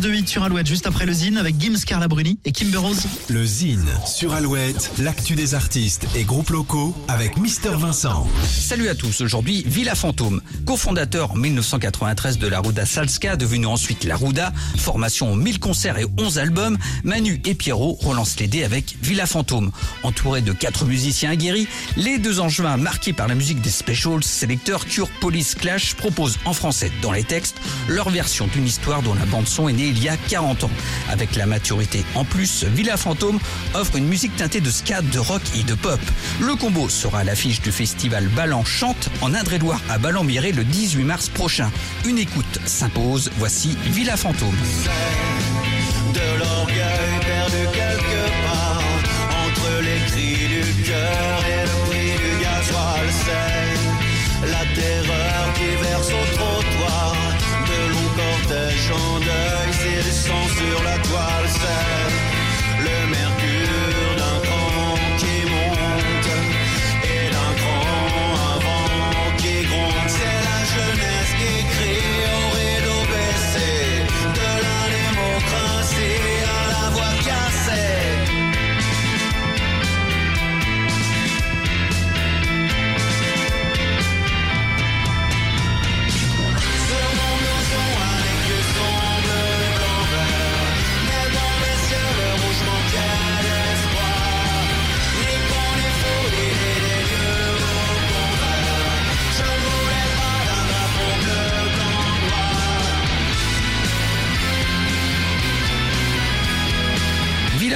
de 8 sur Alouette, juste après le Zine avec Gims Carla Bruni et Kimber Rose. Le Zine sur Alouette, l'actu des artistes et groupes locaux avec Mister Vincent. Salut à tous, aujourd'hui Villa Fantôme, cofondateur en 1993 de la Ruda Salska, devenu ensuite la Ruda, formation en 1000 concerts et 11 albums, Manu et Pierrot relancent les dés avec Villa Fantôme. Entouré de quatre musiciens aguerris, les deux angevins marqués par la musique des specials, sélecteurs Cure Police Clash proposent en français dans les textes leur version d'une histoire dont la bande son est née il y a 40 ans. Avec la maturité en plus, Villa Fantôme offre une musique teintée de ska, de rock et de pop. Le combo sera à l'affiche du festival Ballan Chante en Indre-et-Loire à Ballon-Miré le 18 mars prochain. Une écoute s'impose, voici Villa Fantôme. la terreur qui verse au trottoir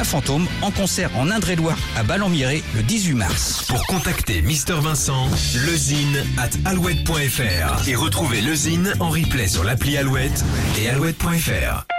Fantôme en concert en Indre-et-Loire à Ballon-Miré le 18 mars. Pour contacter Mister Vincent, lezine at alouette.fr et retrouver le Zine en replay sur l'appli Alouette et alouette.fr.